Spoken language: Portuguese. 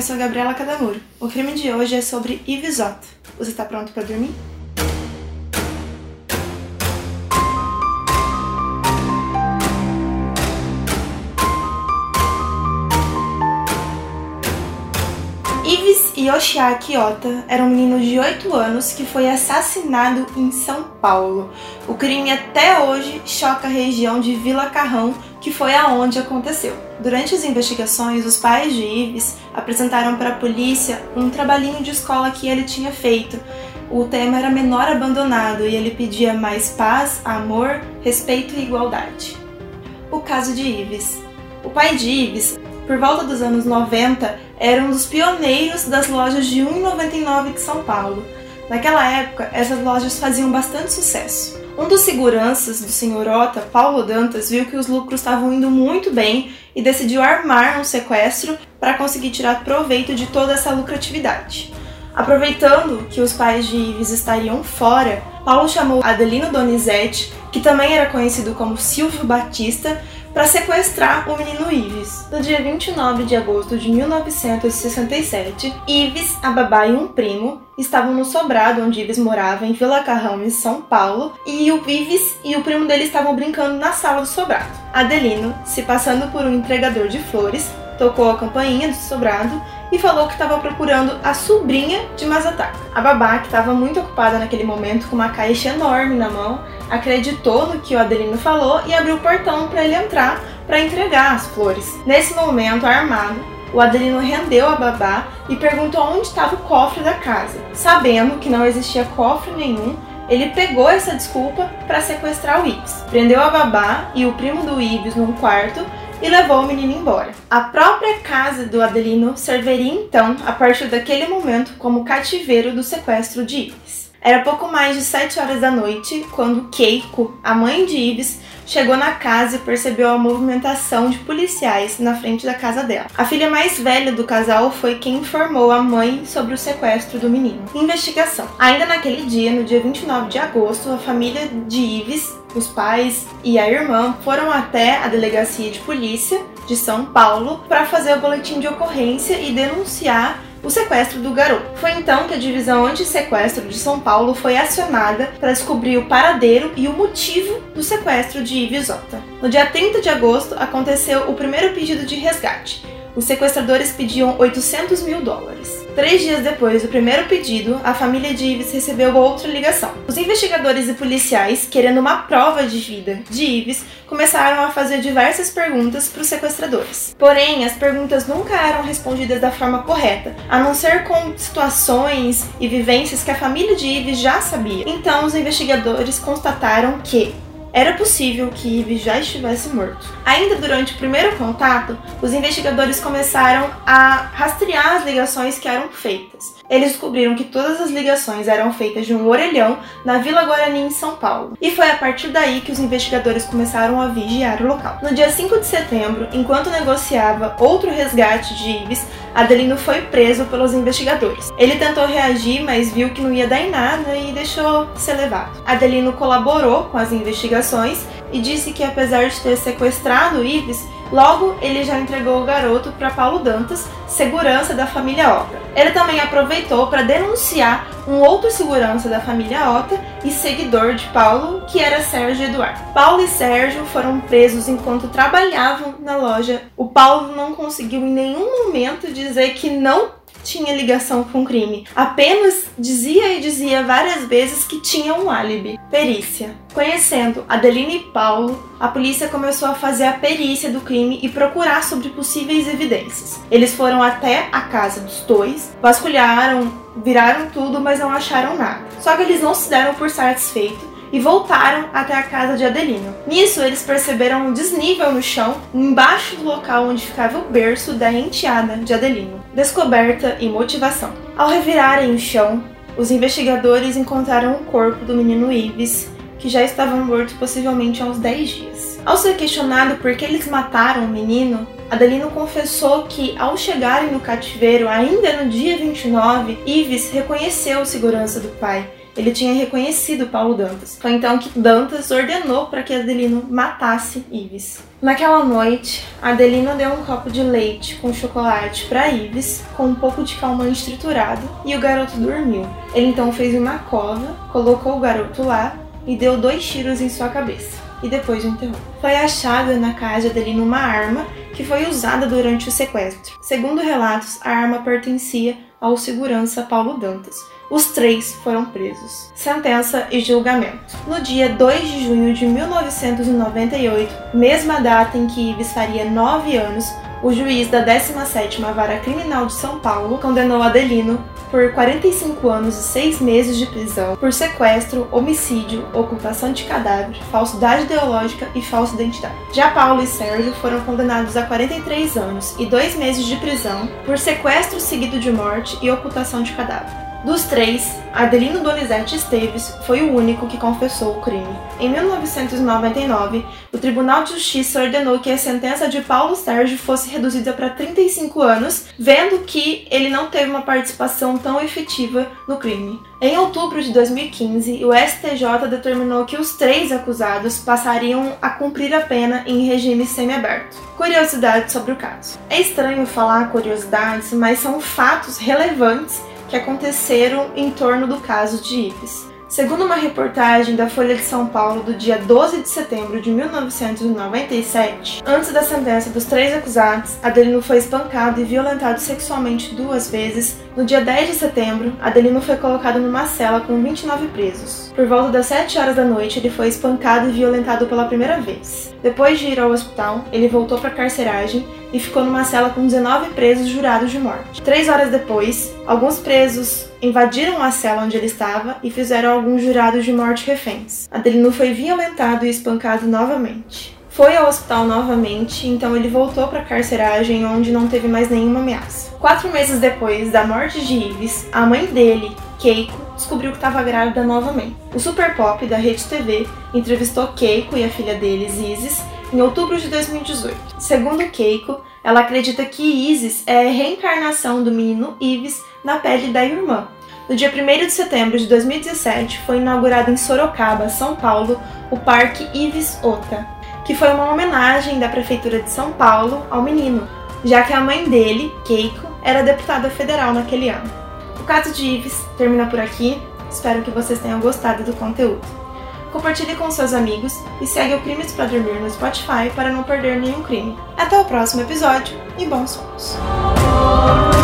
eu sou Gabriela Cadamuro. O crime de hoje é sobre Ives Otto. Você está pronto para dormir? Ives Yoshiaki Ota era um menino de 8 anos que foi assassinado em São Paulo. O crime até hoje choca a região de Vila Carrão, que foi aonde aconteceu. Durante as investigações, os pais de Ives apresentaram para a polícia um trabalhinho de escola que ele tinha feito. O tema era menor abandonado e ele pedia mais paz, amor, respeito e igualdade. O caso de Ives. O pai de Ives por volta dos anos 90, era um dos pioneiros das lojas de 1,99 de São Paulo. Naquela época, essas lojas faziam bastante sucesso. Um dos seguranças do Sr. Ota, Paulo Dantas, viu que os lucros estavam indo muito bem e decidiu armar um sequestro para conseguir tirar proveito de toda essa lucratividade. Aproveitando que os pais de Ives estariam fora, Paulo chamou Adelino Donizete, que também era conhecido como Silvio Batista, para sequestrar o menino Ives. No dia 29 de agosto de 1967, Ives, a babá e um primo estavam no sobrado onde Ives morava, em Vila Carrão, em São Paulo, e o Ives e o primo dele estavam brincando na sala do sobrado. Adelino, se passando por um entregador de flores, tocou a campainha do sobrado e falou que estava procurando a sobrinha de Mazataka. A babá, que estava muito ocupada naquele momento com uma caixa enorme na mão, acreditou no que o Adelino falou e abriu o portão para ele entrar para entregar as flores. Nesse momento, armado, o Adelino rendeu a babá e perguntou onde estava o cofre da casa. Sabendo que não existia cofre nenhum, ele pegou essa desculpa para sequestrar o Ives. Prendeu a babá e o primo do Ives num quarto e levou o menino embora. A própria casa do Adelino serviria então, a partir daquele momento, como cativeiro do sequestro de Ives. Era pouco mais de 7 horas da noite quando Keiko, a mãe de Ives, chegou na casa e percebeu a movimentação de policiais na frente da casa dela. A filha mais velha do casal foi quem informou a mãe sobre o sequestro do menino. Investigação. Ainda naquele dia, no dia 29 de agosto, a família de Ives os pais e a irmã foram até a delegacia de polícia de São Paulo para fazer o boletim de ocorrência e denunciar o sequestro do garoto. Foi então que a divisão anti-sequestro de São Paulo foi acionada para descobrir o paradeiro e o motivo do sequestro de Ives Ota. No dia 30 de agosto aconteceu o primeiro pedido de resgate. Os sequestradores pediam 800 mil dólares. Três dias depois do primeiro pedido, a família de Ives recebeu outra ligação. Os investigadores e policiais, querendo uma prova de vida de Ives, começaram a fazer diversas perguntas para os sequestradores. Porém, as perguntas nunca eram respondidas da forma correta, a não ser com situações e vivências que a família de Ives já sabia. Então, os investigadores constataram que era possível que Ives já estivesse morto. Ainda durante o primeiro contato, os investigadores começaram a rastrear as ligações que eram feitas. Eles descobriram que todas as ligações eram feitas de um orelhão na Vila Guarani, em São Paulo. E foi a partir daí que os investigadores começaram a vigiar o local. No dia 5 de setembro, enquanto negociava outro resgate de Ives, Adelino foi preso pelos investigadores. Ele tentou reagir, mas viu que não ia dar em nada e deixou ser levado. Adelino colaborou com as investigações e disse que apesar de ter sequestrado Ives, logo ele já entregou o garoto para Paulo Dantas, segurança da família Ota. Ele também aproveitou para denunciar um outro segurança da família Ota e seguidor de Paulo, que era Sérgio Eduardo. Paulo e Sérgio foram presos enquanto trabalhavam na loja. O Paulo não conseguiu em nenhum momento dizer que não tinha ligação com o crime. Apenas dizia e dizia várias vezes que tinha um álibi. Perícia. Conhecendo Adeline e Paulo, a polícia começou a fazer a perícia do crime e procurar sobre possíveis evidências. Eles foram até a casa dos dois, vasculharam, viraram tudo, mas não acharam nada. Só que eles não se deram por satisfeitos e voltaram até a casa de Adelino. Nisso, eles perceberam um desnível no chão, embaixo do local onde ficava o berço da enteada de Adelino. Descoberta e motivação. Ao revirarem o chão, os investigadores encontraram o corpo do menino Ives, que já estava morto possivelmente há uns 10 dias. Ao ser questionado por que eles mataram o menino, Adelino confessou que, ao chegarem no cativeiro ainda no dia 29, Ives reconheceu o segurança do pai ele tinha reconhecido Paulo Dantas. Foi então que Dantas ordenou para que Adelino matasse Ives. Naquela noite, Adelino deu um copo de leite com chocolate para Ives, com um pouco de calmante triturado, e o garoto dormiu. Ele então fez uma cova, colocou o garoto lá e deu dois tiros em sua cabeça. E depois o enterrou. Foi achada na casa de Adelino uma arma que foi usada durante o sequestro. Segundo relatos, a arma pertencia ao segurança Paulo Dantas. Os três foram presos. Sentença e julgamento. No dia 2 de junho de 1998, mesma data em que Ives faria nove anos, o juiz da 17ª Vara Criminal de São Paulo condenou Adelino por 45 anos e 6 meses de prisão por sequestro, homicídio, ocultação de cadáver, falsidade ideológica e falsa identidade. Já Paulo e Sérgio foram condenados a 43 anos e 2 meses de prisão por sequestro seguido de morte e ocultação de cadáver. Dos três, Adelino Donizete Esteves foi o único que confessou o crime. Em 1999, o Tribunal de Justiça ordenou que a sentença de Paulo Sérgio fosse reduzida para 35 anos, vendo que ele não teve uma participação tão efetiva no crime. Em outubro de 2015, o STJ determinou que os três acusados passariam a cumprir a pena em regime semiaberto. Curiosidades sobre o caso. É estranho falar curiosidades, mas são fatos relevantes que aconteceram em torno do caso de Ives. Segundo uma reportagem da Folha de São Paulo do dia 12 de setembro de 1997, antes da sentença dos três acusados, Adelino foi espancado e violentado sexualmente duas vezes. No dia 10 de setembro, Adelino foi colocado numa cela com 29 presos. Por volta das 7 horas da noite, ele foi espancado e violentado pela primeira vez. Depois de ir ao hospital, ele voltou para a carceragem e ficou numa cela com 19 presos jurados de morte. Três horas depois, alguns presos invadiram a cela onde ele estava e fizeram alguns jurados de morte reféns. Adelino foi violentado e espancado novamente. Foi ao hospital novamente, então ele voltou para a carceragem onde não teve mais nenhuma ameaça. Quatro meses depois da morte de Ives, a mãe dele, Keiko, descobriu que estava grávida novamente. O Super Pop da Rede TV entrevistou Keiko e a filha deles, Isis, em outubro de 2018. Segundo Keiko, ela acredita que Isis é a reencarnação do menino Ives na pele da irmã. No dia 1 de setembro de 2017, foi inaugurado em Sorocaba, São Paulo, o Parque Ives Ota, que foi uma homenagem da Prefeitura de São Paulo ao menino, já que a mãe dele, Keiko, era deputada federal naquele ano. O caso de Ives termina por aqui, espero que vocês tenham gostado do conteúdo compartilhe com seus amigos e segue o Crimes para Dormir no Spotify para não perder nenhum crime. Até o próximo episódio e bons sonhos!